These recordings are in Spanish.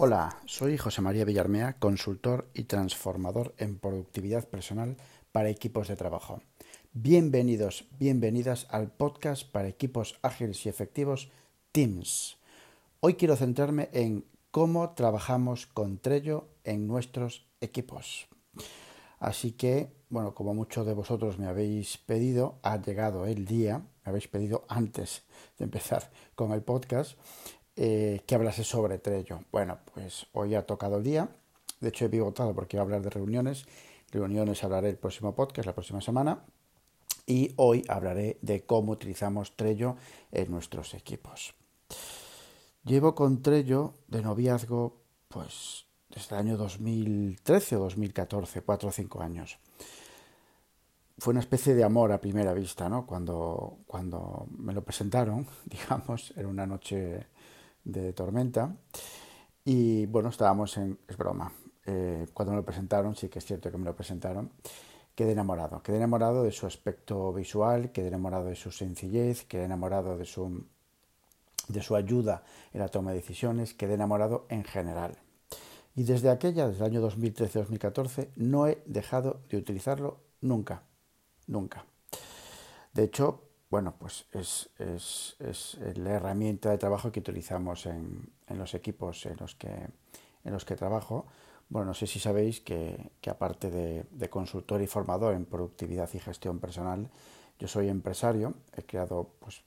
Hola, soy José María Villarmea, consultor y transformador en productividad personal para equipos de trabajo. Bienvenidos, bienvenidas al podcast para equipos ágiles y efectivos Teams. Hoy quiero centrarme en cómo trabajamos con Trello en nuestros equipos. Así que, bueno, como muchos de vosotros me habéis pedido, ha llegado el día, me habéis pedido antes de empezar con el podcast, eh, que hablase sobre Trello. Bueno, pues hoy ha tocado el día. De hecho, he pivotado porque iba a hablar de reuniones. Reuniones hablaré el próximo podcast, la próxima semana. Y hoy hablaré de cómo utilizamos Trello en nuestros equipos. Llevo con Trello de noviazgo, pues desde el año 2013 o 2014, cuatro o cinco años. Fue una especie de amor a primera vista, ¿no? Cuando, cuando me lo presentaron, digamos, era una noche de Tormenta. Y bueno, estábamos en, es broma, eh, cuando me lo presentaron, sí que es cierto que me lo presentaron, quedé enamorado. Quedé enamorado de su aspecto visual, quedé enamorado de su sencillez, quedé enamorado de su, de su ayuda en la toma de decisiones, quedé enamorado en general. Y desde aquella, desde el año 2013-2014, no he dejado de utilizarlo nunca, nunca. De hecho, bueno, pues es, es, es, la herramienta de trabajo que utilizamos en, en, los equipos en los que, en los que trabajo. Bueno, no sé si sabéis que, que aparte de, consultor y formador en productividad y gestión personal, yo soy empresario. He creado pues,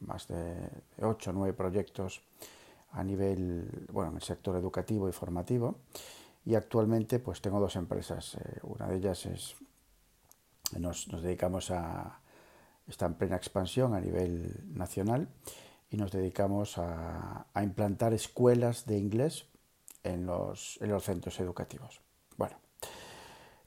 más de 8 o 9 proyectos a nivel, bueno, en el sector educativo y formativo. Y actualmente pues tengo dos empresas. Eh, una de ellas es, nos, nos dedicamos a, está en plena expansión a nivel nacional y nos dedicamos a, implantar escuelas de inglés en los, en los centros educativos. Bueno,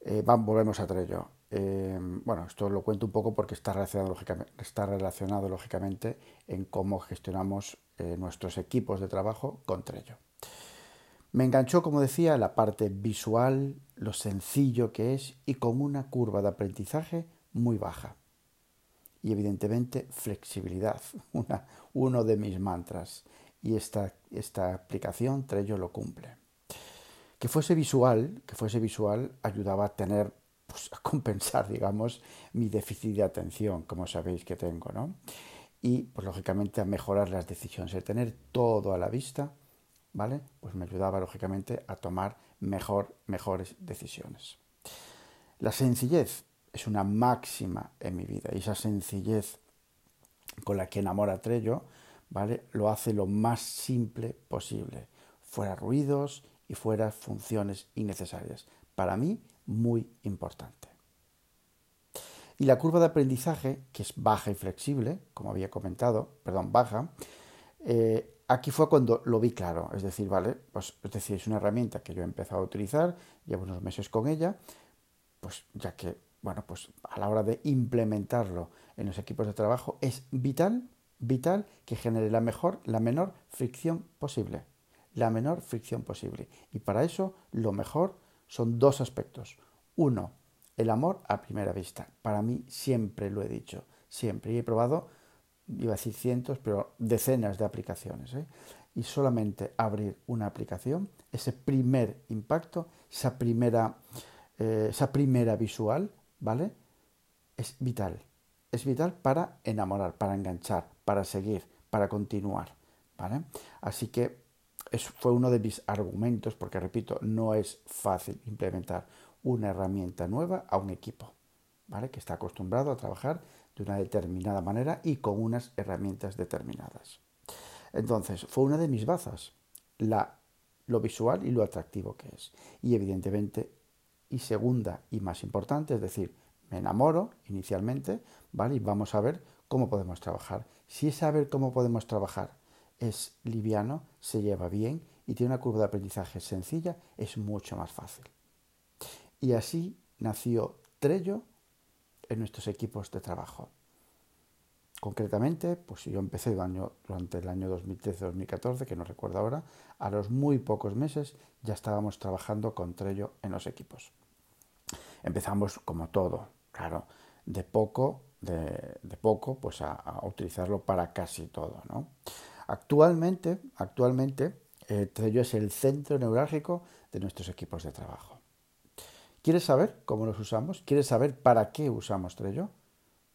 eh, volvemos a Trello. Eh, bueno, esto lo cuento un poco porque está relacionado, lógicamente, está relacionado lógicamente en cómo gestionamos eh, nuestros equipos de trabajo con Trello. Me enganchó, como decía, la parte visual, lo sencillo que es y con una curva de aprendizaje muy baja y evidentemente flexibilidad, una, uno de mis mantras. Y esta, esta aplicación Trello lo cumple. Que fuese visual, que fuese visual ayudaba a tener, pues, a compensar, digamos, mi déficit de atención, como sabéis que tengo, ¿no? Y, pues, lógicamente, a mejorar las decisiones. El tener todo a la vista, ¿vale? Pues me ayudaba, lógicamente, a tomar mejor, mejores decisiones. La sencillez, es una máxima en mi vida y esa sencillez con la que enamora Trello, ¿vale? Lo hace lo más simple posible, fuera ruidos y fuera funciones innecesarias. Para mí, muy importante. Y la curva de aprendizaje, que es baja y flexible, como había comentado, perdón, baja, eh, aquí fue cuando lo vi claro. Es decir, vale, pues es decir, es una herramienta que yo he empezado a utilizar, llevo unos meses con ella, pues ya que bueno, pues a la hora de implementarlo en los equipos de trabajo es vital, vital que genere la mejor, la menor fricción posible. La menor fricción posible. Y para eso lo mejor son dos aspectos. Uno, el amor a primera vista. Para mí siempre lo he dicho, siempre. Y he probado, iba a decir cientos, pero decenas de aplicaciones. ¿eh? Y solamente abrir una aplicación, ese primer impacto, esa primera, eh, esa primera visual, ¿vale? Es vital. Es vital para enamorar, para enganchar, para seguir, para continuar, ¿vale? Así que eso fue uno de mis argumentos, porque repito, no es fácil implementar una herramienta nueva a un equipo, ¿vale? Que está acostumbrado a trabajar de una determinada manera y con unas herramientas determinadas. Entonces, fue una de mis bazas, la, lo visual y lo atractivo que es. Y evidentemente y segunda y más importante, es decir, me enamoro inicialmente, ¿vale? Y vamos a ver cómo podemos trabajar. Si es saber cómo podemos trabajar es liviano, se lleva bien y tiene una curva de aprendizaje sencilla, es mucho más fácil. Y así nació Trello en nuestros equipos de trabajo. Concretamente, pues yo empecé durante el año 2013-2014, que no recuerdo ahora, a los muy pocos meses ya estábamos trabajando con Trello en los equipos. Empezamos como todo, claro, de poco, de, poco, pues a, utilizarlo para casi todo, ¿no? Actualmente, actualmente Eh, Trello es el centro neurálgico de nuestros equipos de trabajo. ¿Quieres saber cómo los usamos? ¿Quieres saber para qué usamos Trello?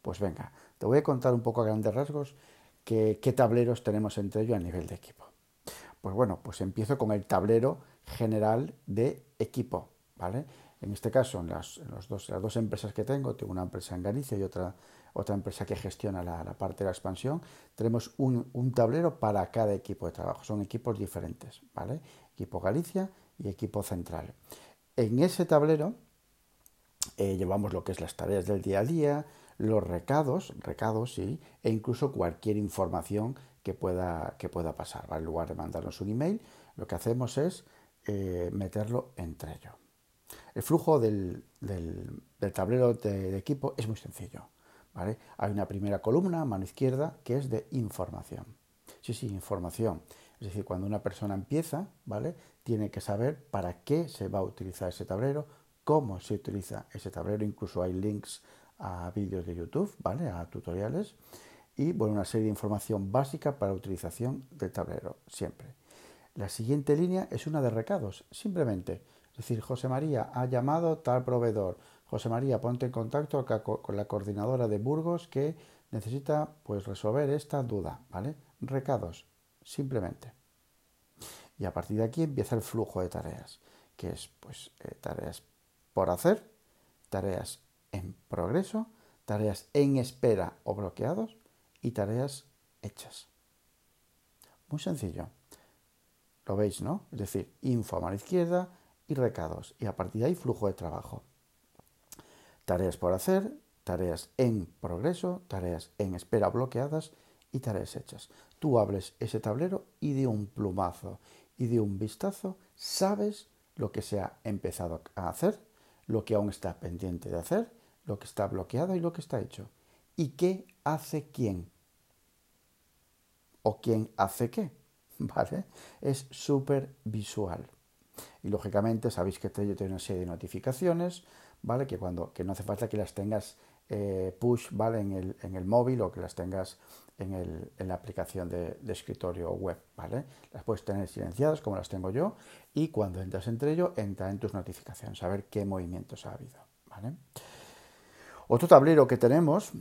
Pues venga, te voy a contar un poco a grandes rasgos qué, tableros tenemos en Trello a nivel de equipo. Pues bueno, pues empiezo con el tablero general de equipo, ¿vale? En este caso, en las, dos, las dos empresas que tengo, tengo una empresa en Galicia y otra, otra empresa que gestiona la, parte de la expansión, tenemos un, tablero para cada equipo de trabajo. Son equipos diferentes, ¿vale? Equipo Galicia y equipo central. En ese tablero eh, llevamos lo que es las tareas del día a día, los recados, recados sí, e incluso cualquier información que pueda, que pueda pasar. En lugar de mandarnos un email, lo que hacemos es eh, meterlo entre ellos. El flujo del, tablero de, equipo es muy sencillo. ¿vale? Hay una primera columna mano izquierda que es de información. Sí, sí, información. Es decir, cuando una persona empieza, ¿vale? Tiene que saber para qué se va a utilizar ese tablero, cómo se utiliza ese tablero, incluso hay links a vídeos de YouTube, ¿vale? A tutoriales y bueno, una serie de información básica para utilización del tablero, siempre. La siguiente línea es una de recados, simplemente es decir, José María ha llamado tal proveedor. José María, ponte en contacto con la coordinadora de Burgos que necesita pues resolver esta duda, ¿vale? Recados, simplemente. Y a partir de aquí empieza el flujo de tareas, que es pues eh, tareas por hacer, tareas en progreso, tareas en espera o bloqueados y tareas hechas. Muy sencillo. Lo veis, ¿no? Es decir, info a mano izquierda, y recados. Y a partir de ahí flujo de trabajo. Tareas por hacer, tareas en progreso, tareas en espera bloqueadas y tareas hechas. Tú hables ese tablero y de un plumazo y de un vistazo sabes lo que se ha empezado a hacer, lo que aún está pendiente de hacer, lo que está bloqueado y lo que está hecho. ¿Y qué hace quién? ¿O quién hace qué? ¿Vale? Es súper visual. Y lógicamente sabéis que Trello tiene una serie de notificaciones, ¿vale? Que, cuando, que no hace falta que las tengas eh, push, ¿vale? En el, en el, móvil o que las tengas en, el, en la aplicación de, de, escritorio web, ¿vale? Las puedes tener silenciadas como las tengo yo y cuando entras en Trello entra en tus notificaciones a ver qué movimientos ha habido, ¿vale? Otro tablero que tenemos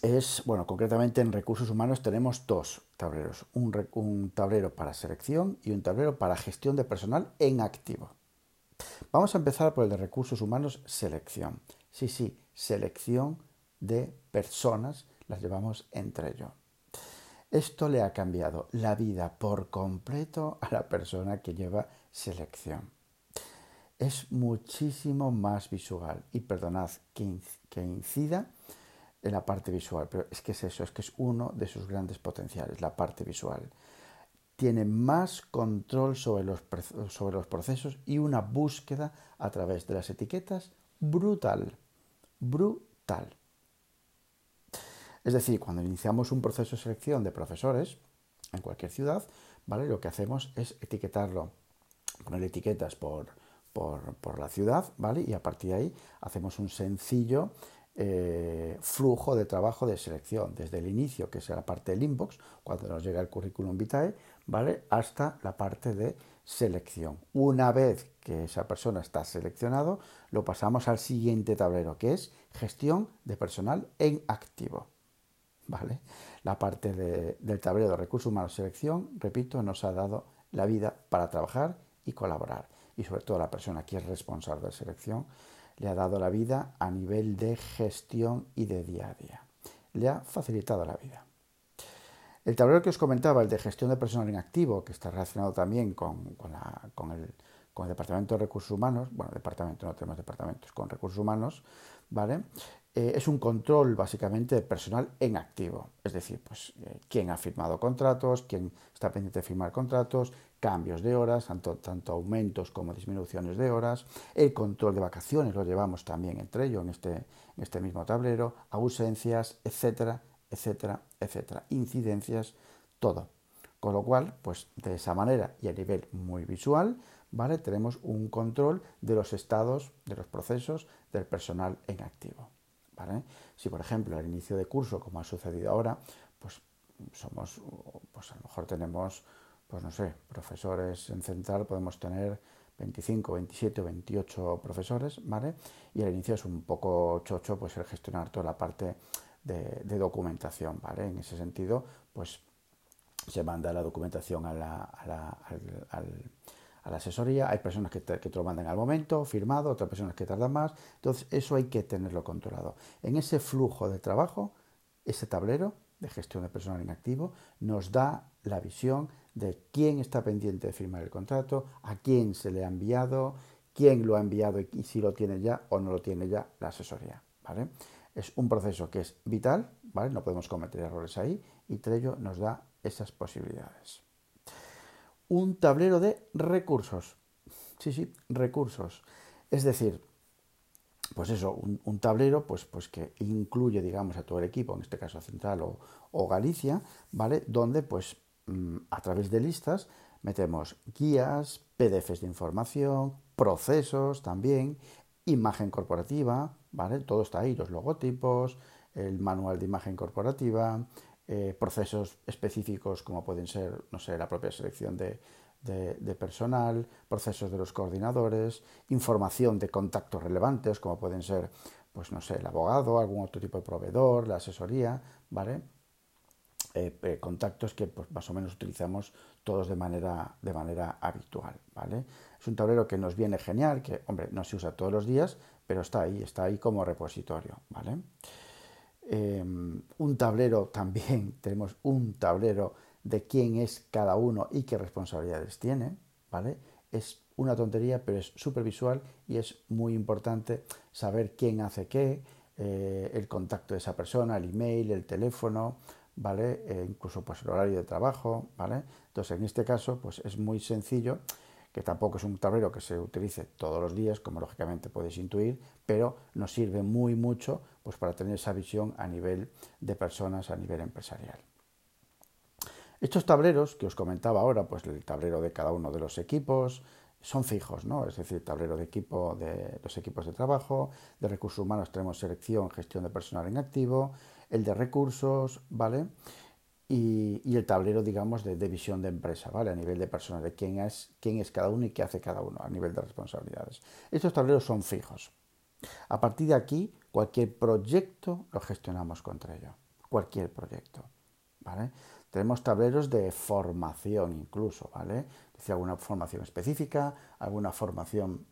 es, bueno, concretamente en recursos humanos tenemos dos tableros, un, tablero para selección y un tablero para gestión de personal en activo. Vamos a empezar por el de recursos humanos, selección. Sí, sí, selección de personas, las llevamos entre ellos. Esto le ha cambiado la vida por completo a la persona que lleva selección. Es muchísimo más visual y perdonad que incida en la parte visual, pero es que es eso, es que es uno de sus grandes potenciales, la parte visual. Tiene más control sobre los, sobre los procesos y una búsqueda a través de las etiquetas brutal, brutal. Es decir, cuando iniciamos un proceso de selección de profesores en cualquier ciudad, ¿vale? lo que hacemos es etiquetarlo, poner etiquetas por, por, la ciudad, ¿vale? y a partir de ahí hacemos un sencillo eh, flujo de trabajo de selección, desde el inicio, que es la parte del inbox, cuando nos llega el currículum vitae, ¿vale? hasta la parte de selección. Una vez que esa persona está seleccionado, lo pasamos al siguiente tablero, que es gestión de personal en activo. ¿Vale? La parte del tablero de recursos humanos selección, repito, nos ha dado la vida para trabajar y colaborar. Y sobre todo la persona que es responsable de selección le ha dado la vida a nivel de gestión y de día a día. Le ha facilitado la vida. El tablero que os comentaba, el de gestión de personal inactivo, que está relacionado también con, el, Departamento de Recursos Humanos, bueno, departamento, no tenemos departamentos, con recursos humanos, ¿vale? Eh, es un control básicamente de personal en activo, es decir, pues eh, quién ha firmado contratos, quién está pendiente de firmar contratos, cambios de horas, tanto, tanto, aumentos como disminuciones de horas, el control de vacaciones lo llevamos también entre ellos en este, en este mismo tablero, ausencias, etcétera, etcétera, etcétera, incidencias, todo. Con lo cual, pues de esa manera y a nivel muy visual, ¿vale? Tenemos un control de los estados, de los procesos del personal en activo. Si, por ejemplo, al inicio de curso, como ha sucedido ahora, pues somos, pues a lo mejor tenemos pues no sé, profesores en central podemos tener 25, 27 o 28 profesores, ¿vale? Y al inicio es un poco chocho pues el gestionar toda la parte de, documentación, ¿vale? En ese sentido, pues se manda la documentación a la, a la, a la asesoría, hay personas que te, que te, lo mandan al momento, firmado, otras personas que tardan más, entonces eso hay que tenerlo controlado. En ese flujo de trabajo, ese tablero de gestión de personal inactivo nos da la visión de quién está pendiente de firmar el contrato, a quién se le ha enviado, quién lo ha enviado y si lo tiene ya o no lo tiene ya la asesoría. ¿vale? Es un proceso que es vital, ¿vale? no podemos cometer errores ahí y Trello nos da esas posibilidades. Un tablero de recursos. Sí, sí, recursos. Es decir, pues eso, un, tablero pues, pues que incluye, digamos, a todo el equipo, en este caso Central o, o Galicia, ¿vale? Donde pues a través de listas metemos guías, PDFs de información, procesos también, imagen corporativa, ¿vale? Todo está ahí, los logotipos, el manual de imagen corporativa, eh, procesos específicos como pueden ser, no sé, la propia selección de, de, personal, procesos de los coordinadores, información de contactos relevantes como pueden ser, pues no sé, el abogado, algún otro tipo de proveedor, la asesoría, ¿vale? Eh, eh, contactos que pues, más o menos utilizamos todos de manera, de manera habitual. ¿vale? Es un tablero que nos viene genial, que hombre, no se usa todos los días, pero está ahí, está ahí como repositorio. ¿vale? Em, un tablero también, tenemos un tablero de quién es cada uno y qué responsabilidades tiene. ¿vale? Es una tontería, pero es súper visual y es muy importante saber quién hace qué, eh, el contacto de esa persona, el email, el teléfono, ¿vale? Eh, incluso pues el horario de trabajo, ¿vale? Entonces en este caso pues es muy sencillo, que tampoco es un tablero que se utilice todos los días, como lógicamente podéis intuir, pero nos sirve muy mucho pues para tener esa visión a nivel de personas, a nivel empresarial. Estos tableros que os comentaba ahora, pues el tablero de cada uno de los equipos, son fijos, ¿no? Es decir, tablero de equipo de los equipos de trabajo, de recursos humanos tenemos selección, gestión de personal en activo, el de recursos, ¿vale? Y, el tablero, digamos, de, visión de empresa, ¿vale? A nivel de personas, de quién es, quién es cada uno y qué hace cada uno, a nivel de responsabilidades. Estos tableros son fijos. A partir de aquí, cualquier proyecto lo gestionamos contra ello. Cualquier proyecto, ¿vale? Tenemos tableros de formación incluso, ¿vale? Decir, alguna formación específica, alguna formación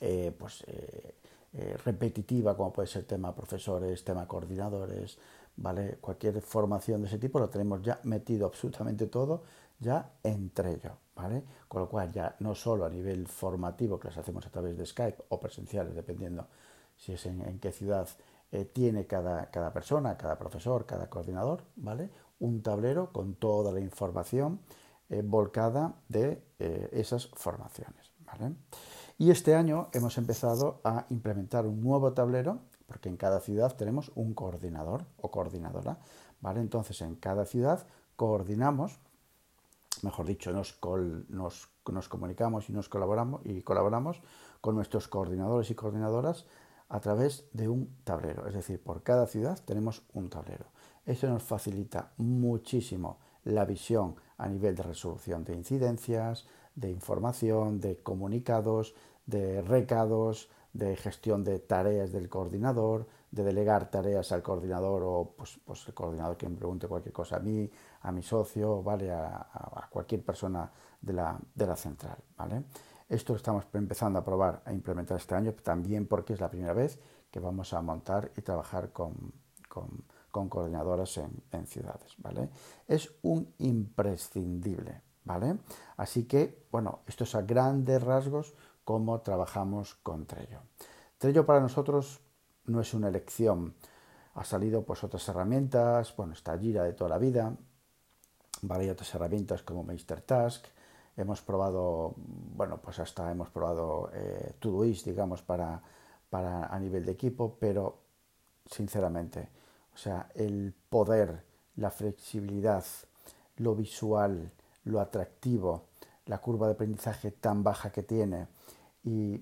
eh, pues, eh, eh, repetitiva, como puede ser tema profesores, tema coordinadores, ¿vale? Cualquier formación de ese tipo lo tenemos ya metido absolutamente todo ya entre ello, ¿vale? Con lo cual ya no solo a nivel formativo, que las hacemos a través de Skype o presenciales, dependiendo si es en, qué ciudad eh, tiene cada, cada persona, cada profesor, cada coordinador, ¿vale? Un tablero con toda la información eh, volcada de esas formaciones, ¿vale? Y este año hemos empezado a implementar un nuevo tablero, porque en cada ciudad tenemos un coordinador o coordinadora. ¿vale? Entonces, en cada ciudad coordinamos, mejor dicho, nos, nos, comunicamos y nos colaboramos, y colaboramos con nuestros coordinadores y coordinadoras a través de un tablero. Es decir, por cada ciudad tenemos un tablero. Eso nos facilita muchísimo la visión a nivel de resolución de incidencias, de información, de comunicados, de recados, de gestión de tareas del coordinador, de delegar tareas al coordinador o pues, pues el coordinador que me pregunte cualquier cosa a mí, a mi socio, ¿vale? a, cualquier persona de la, de la, central. ¿vale? Esto lo estamos empezando a probar, a implementar este año, también porque es la primera vez que vamos a montar y trabajar con, con, con coordinadoras en, en, ciudades. ¿vale? Es un imprescindible. ¿Vale? Así que, bueno, esto es a grandes rasgos cómo trabajamos con Trello. Trello para nosotros no es una elección. Ha salido pues otras herramientas, bueno, está Gira de toda la vida, ¿vale? Hay otras herramientas como Task. Hemos probado, bueno, pues hasta hemos probado eh, Todoist, digamos, para, para a nivel de equipo, pero sinceramente, o sea, el poder, la flexibilidad, lo visual, lo atractivo, la curva de aprendizaje tan baja que tiene y,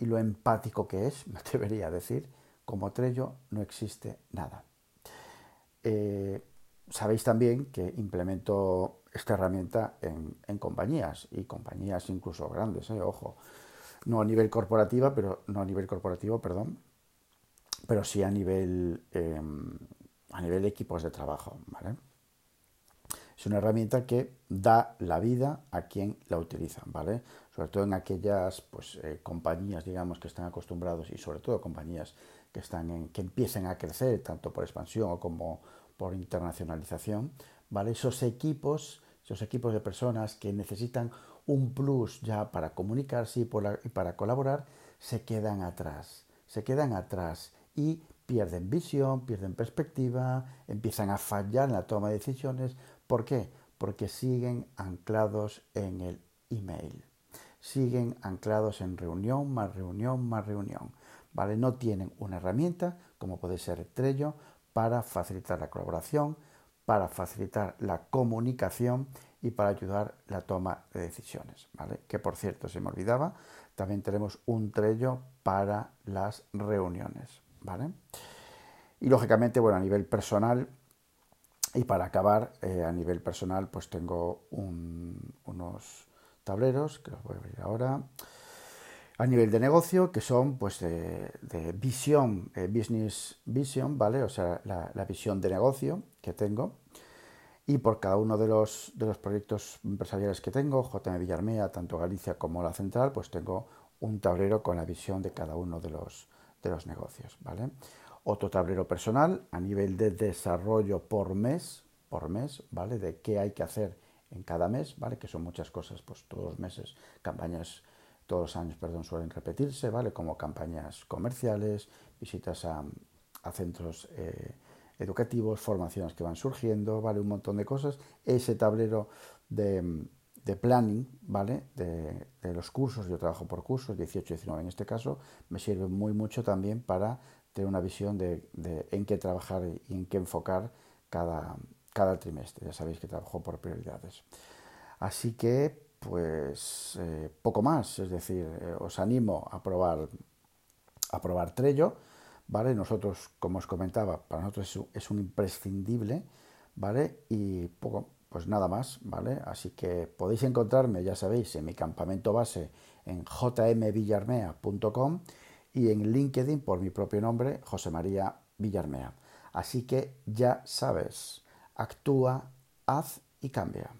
lo empático que es, me atrevería a decir, como Trello no existe nada. Eh, sabéis también que implemento esta herramienta en, compañías y compañías incluso grandes, ¿eh? ojo, no a nivel corporativa, pero no a nivel corporativo, perdón, pero sí a nivel em, a nivel de equipos de trabajo, ¿vale? Es una herramienta que da la vida a quien la utiliza, ¿vale? Sobre todo en aquellas pues, eh, compañías, digamos, que están acostumbrados y sobre todo compañías que, están que empiecen a crecer, tanto por expansión como por internacionalización, ¿vale? Esos equipos, esos equipos de personas que necesitan un plus ya para comunicarse y, y para colaborar, se quedan atrás, se quedan atrás y pierden visión, pierden perspectiva, empiezan a fallar en la toma de decisiones. ¿Por qué? Porque siguen anclados en el email. Siguen anclados en reunión, más reunión, más reunión. ¿Vale? No tienen una herramienta, como puede ser Trello, para facilitar la colaboración, para facilitar la comunicación y para ayudar la toma de decisiones. ¿vale? Que por cierto, se me olvidaba, también tenemos un Trello para las reuniones. ¿vale? Y lógicamente, bueno, a nivel personal, y para acabar, eh, a nivel personal, pues tengo unos tableros, que los voy a abrir ahora, a nivel de negocio, que son pues de, visión, eh, business vision, ¿vale? O sea, la, visión de negocio que tengo. Y por cada uno de los, de los proyectos empresariales que tengo, JM Villarmea, tanto Galicia como la Central, pues tengo un tablero con la visión de cada uno de los, de los negocios, ¿vale? Otro tablero personal a nivel de desarrollo por mes, por mes, ¿vale? De qué hay que hacer en cada mes, ¿vale? Que son muchas cosas, pues todos los meses, campañas, todos los años, perdón, suelen repetirse, ¿vale? Como campañas comerciales, visitas a, centros eh, educativos, formaciones que van surgiendo, ¿vale? Un montón de cosas. Ese tablero de, de planning, ¿vale? De, los cursos, yo trabajo por cursos, 18 y 19 en este caso, me sirve muy mucho también para tener una visión de, en qué trabajar y en qué enfocar cada, cada trimestre. Ya sabéis que trabajo por prioridades. Así que, pues, eh, poco más, es decir, eh, os animo a probar, a probar Trello, ¿vale? Nosotros, como os comentaba, para nosotros es un, es un imprescindible, ¿vale? Y poco, pues nada más, ¿vale? Así que podéis encontrarme, ya sabéis, en mi campamento base en jmvillarmea.com y en LinkedIn por mi propio nombre, José María Villarmea. Así que ya sabes, actúa, haz y cambia.